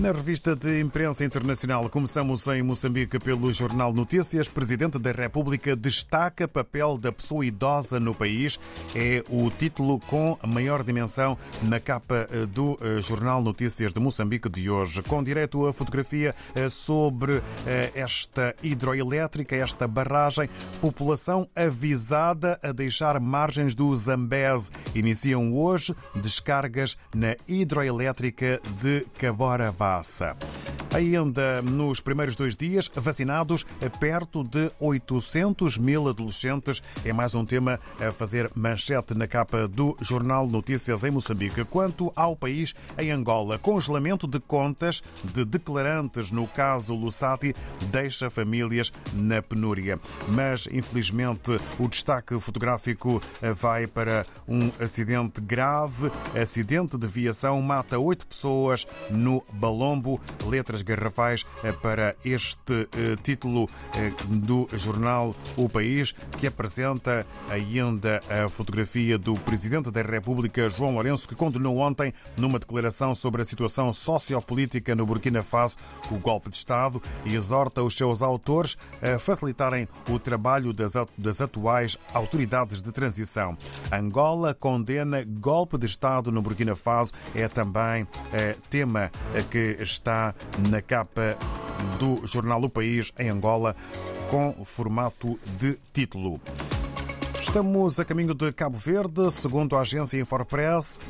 Na revista de imprensa internacional, começamos em Moçambique pelo Jornal Notícias. Presidente da República destaca papel da pessoa idosa no país. É o título com maior dimensão na capa eh, do eh, Jornal Notícias de Moçambique de hoje. Com direito a fotografia eh, sobre esta hidroelétrica, esta barragem. População avisada a deixar margens do Zambeze. Iniciam hoje descargas na hidroelétrica de Cabora Bar passa. Ainda nos primeiros dois dias, vacinados perto de 800 mil adolescentes. É mais um tema a fazer manchete na capa do Jornal Notícias em Moçambique. Quanto ao país, em Angola, congelamento de contas de declarantes no caso Lusati deixa famílias na penúria. Mas, infelizmente, o destaque fotográfico vai para um acidente grave. Acidente de viação mata oito pessoas no Balão Colombo, letras garrafais eh, para este eh, título eh, do jornal O País, que apresenta ainda a fotografia do Presidente da República, João Lourenço, que condenou ontem, numa declaração sobre a situação sociopolítica no Burkina Faso, o golpe de Estado e exorta os seus autores a facilitarem o trabalho das atuais autoridades de transição. Angola condena golpe de Estado no Burkina Faso, é também tema que está na capa do jornal O País em Angola com formato de título. Estamos a caminho de Cabo Verde, segundo a agência Infopress.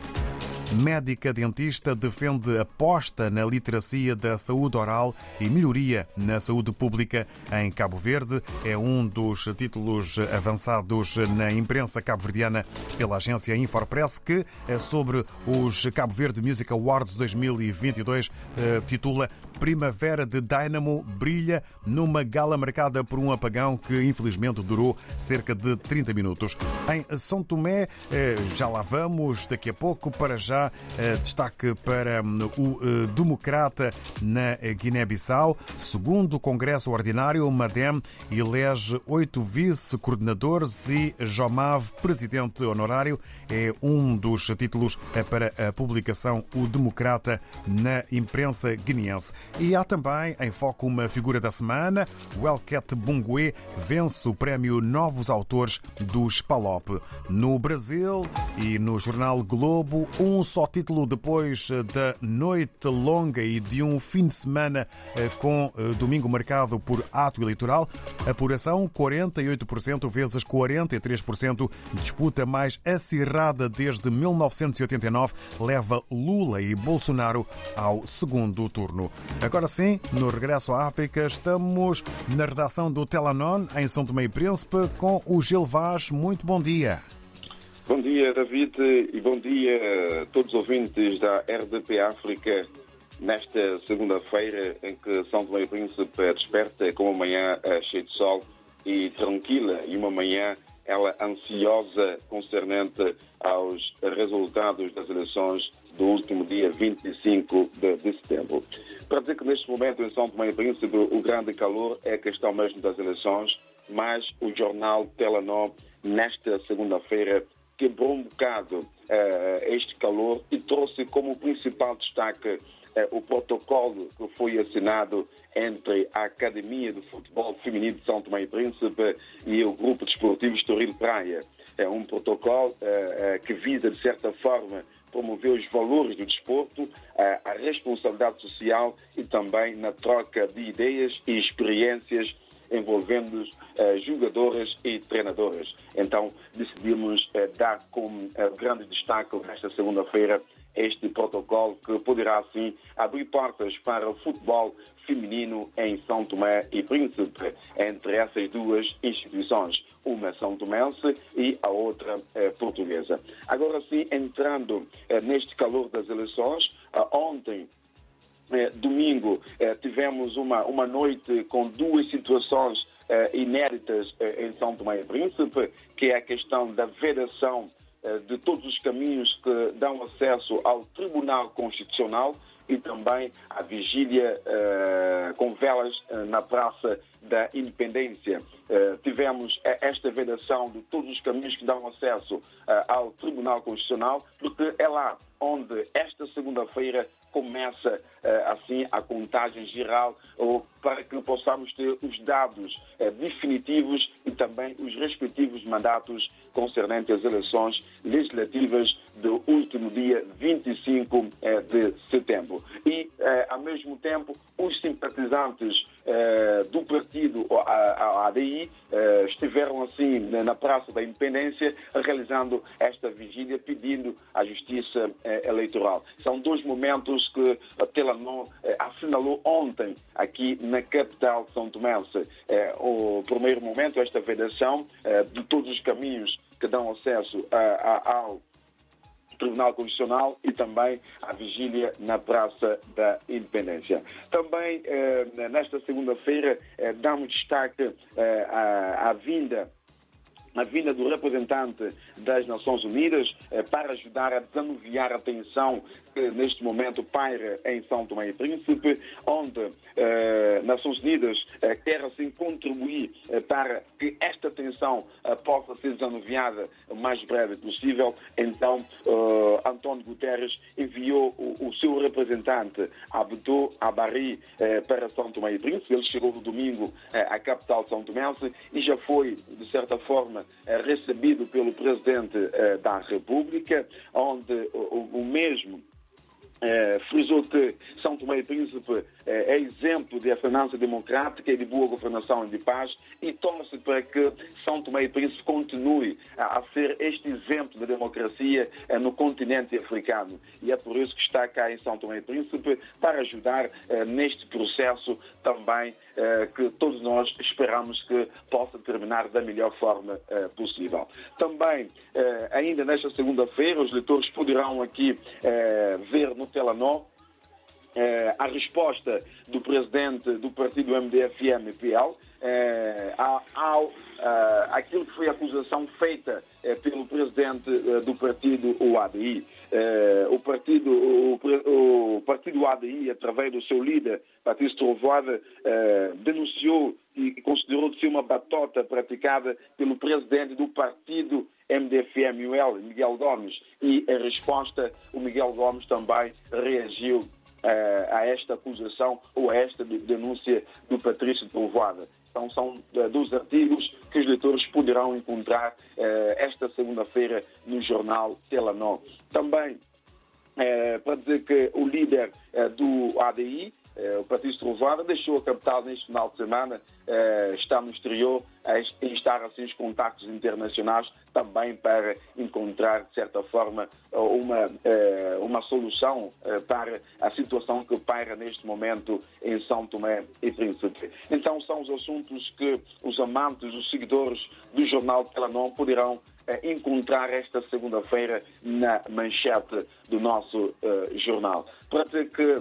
Médica dentista defende aposta na literacia da saúde oral e melhoria na saúde pública em Cabo Verde. É um dos títulos avançados na imprensa cabo-verdiana pela agência Infopress, que é sobre os Cabo Verde Music Awards 2022 eh, titula Primavera de Dynamo brilha numa gala marcada por um apagão que infelizmente durou cerca de 30 minutos. Em São Tomé, eh, já lá vamos daqui a pouco, para já eh, destaque para hum, o eh, Democrata na Guiné-Bissau. Segundo o Congresso Ordinário, Madem elege oito vice-coordenadores e Jomav, presidente honorário, é um dos títulos para a publicação O Democrata na imprensa guineense. E há também em foco uma figura da semana. O Elket Bungue vence o prémio Novos Autores do Spalop. No Brasil e no jornal Globo, um só título depois da noite longa e de um fim de semana eh, com eh, domingo marcado por ato eleitoral. Apuração 48% vezes 43%. Disputa mais acirrada desde 1989 leva Lula e Bolsonaro ao segundo turno. Agora sim, no regresso à África, estamos na redação do Telanon, em São Tomé e Príncipe, com o Gil Vaz. Muito bom dia. Bom dia, David, e bom dia a todos os ouvintes da RDP África nesta segunda-feira em que São Tomé e Príncipe desperta com uma manhã eh, cheia de sol e tranquila e uma manhã ela ansiosa concernente aos resultados das eleições do último dia 25 de, de, setembro. Para dizer que neste momento em São Tomé e Príncipe o grande calor é a questão mesmo das eleições, mas o jornal Telenor nesta segunda-feira quebrou um bocado uh, este calor e trouxe como principal destaque uh, o protocolo que foi assinado entre a Academia de Futebol Feminino de São Tomé e Príncipe e o Grupo Desportivo Estoril Praia. É um protocolo uh, que visa, de certa forma, promover os valores do desporto, a responsabilidade social e também na troca de ideias e experiências envolvendo uh, jogadoras e treinadoras. Então decidimos uh, dar como uh, grande destaque nesta segunda-feira este protocolo que poderá assim abrir portas para o futebol feminino em São Tomé e Príncipe, entre essas duas instituições, uma São Tomense e a outra eh, portuguesa. Agora sim, entrando eh, neste calor das eleições, eh, ontem eh, domingo eh, tivemos uma, uma noite com duas situações eh, inéditas em São Tomé e Príncipe, que é a questão da vedação de todos os caminhos que dão acesso ao Tribunal Constitucional e também a vigília com velas na Praça da Independência. Tivemos esta vedação de todos os caminhos que dão acesso ao Tribunal Constitucional, porque é lá onde esta segunda-feira começa assim a contagem geral para que possamos ter os dados definitivos e também os respectivos mandatos concernentes às eleições legislativas do último dia 25 de setembro. E, ao mesmo tempo, os simpatizantes do partido, a ADI, estiveram assim na Praça da Independência realizando esta vigília pedindo a justiça eleitoral. São dois momentos que a Telenor assinalou ontem aqui na capital de São Tomé. O primeiro momento, esta vedação de todos os caminhos que dão acesso ao Tribunal Constitucional e também a vigília na Praça da Independência. Também, eh, nesta segunda-feira, eh, damos destaque eh, à, à vinda a vinda do representante das Nações Unidas eh, para ajudar a desanuviar a tensão que neste momento paira em São Tomé e Príncipe, onde eh, Nações Unidas eh, quer assim contribuir eh, para que esta tensão eh, possa ser desanuviada o mais breve possível. Então, eh, António Guterres enviou o, o, seu representante, Abdou Abari, para São Tomé e Príncipe. Ele chegou no domingo à capital São Tomé e já foi, de certa forma, recebido pelo Presidente eh, da República, onde o mesmo é, frisou que São Tomé e Príncipe é, é, exemplo de governança democrática e de boa governação e de paz e torce para que São Tomé e Príncipe continue a, a ser este exemplo de democracia é, no continente africano. E é por isso que está cá em São Tomé e Príncipe para ajudar é, neste processo também é, que todos nós esperamos que possa terminar da melhor forma é, possível. Também, ainda nesta segunda-feira, os leitores poderão aqui ver no Telenor, eh, a resposta do presidente do partido MDFM-PL eh, ao, eh, aquilo que foi a acusação feita eh, pelo presidente do partido, o ADI. O partido, o, o, partido ADI, através do seu líder, Patrício Trovoada, denunciou e considerou de ser uma batota praticada pelo presidente do partido MDFM-UL, Miguel Gomes, e em resposta o Miguel Gomes também reagiu a esta acusação ou a esta denúncia do Patrício de Povoada. Então são uh, dos artigos que os leitores poderão encontrar uh, esta segunda-feira no jornal Telenor. Também para dizer que o líder do ADI, o Patrício Trovada deixou a capital neste final de semana, eh, está no exterior a instar assim os contactos internacionais também para encontrar, de certa forma, uma, eh, uma solução para a situação que paira neste momento em São Tomé e Príncipe. Então são os assuntos que os amantes, os seguidores do jornal Telanon poderão encontrar esta segunda-feira na manchete do nosso jornal. Para que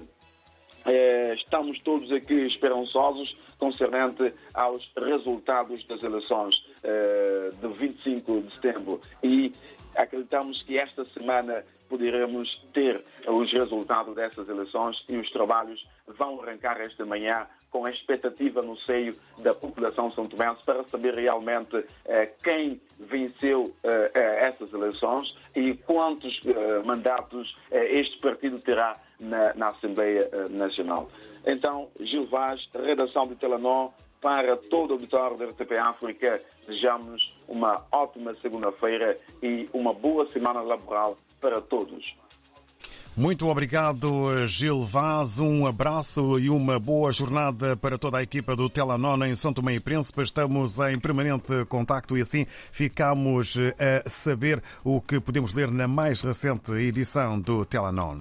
eh, estamos todos aqui esperançosos concernente aos resultados das eleições de 25 de setembro e acreditamos que esta semana poderemos ter os resultados dessas eleições e os trabalhos vão arrancar esta manhã com a expectativa no seio da população são tomense para saber realmente eh, quem venceu eh, eh, essas eleições e quantos eh, mandatos eh, este partido terá na, na Assembleia eh, Nacional. Então, Gil Vaz, redação de Telenor, para todo o auditório da RTP África, desejamos uma ótima segunda-feira e uma boa semana laboral para todos. Muito obrigado, Gil Vaz. Um abraço e uma boa jornada para toda a equipa do Telenor em São Tomé e Príncipe. Estamos em permanente contacto e assim ficamos a saber o que podemos ler na mais recente edição do Telenor.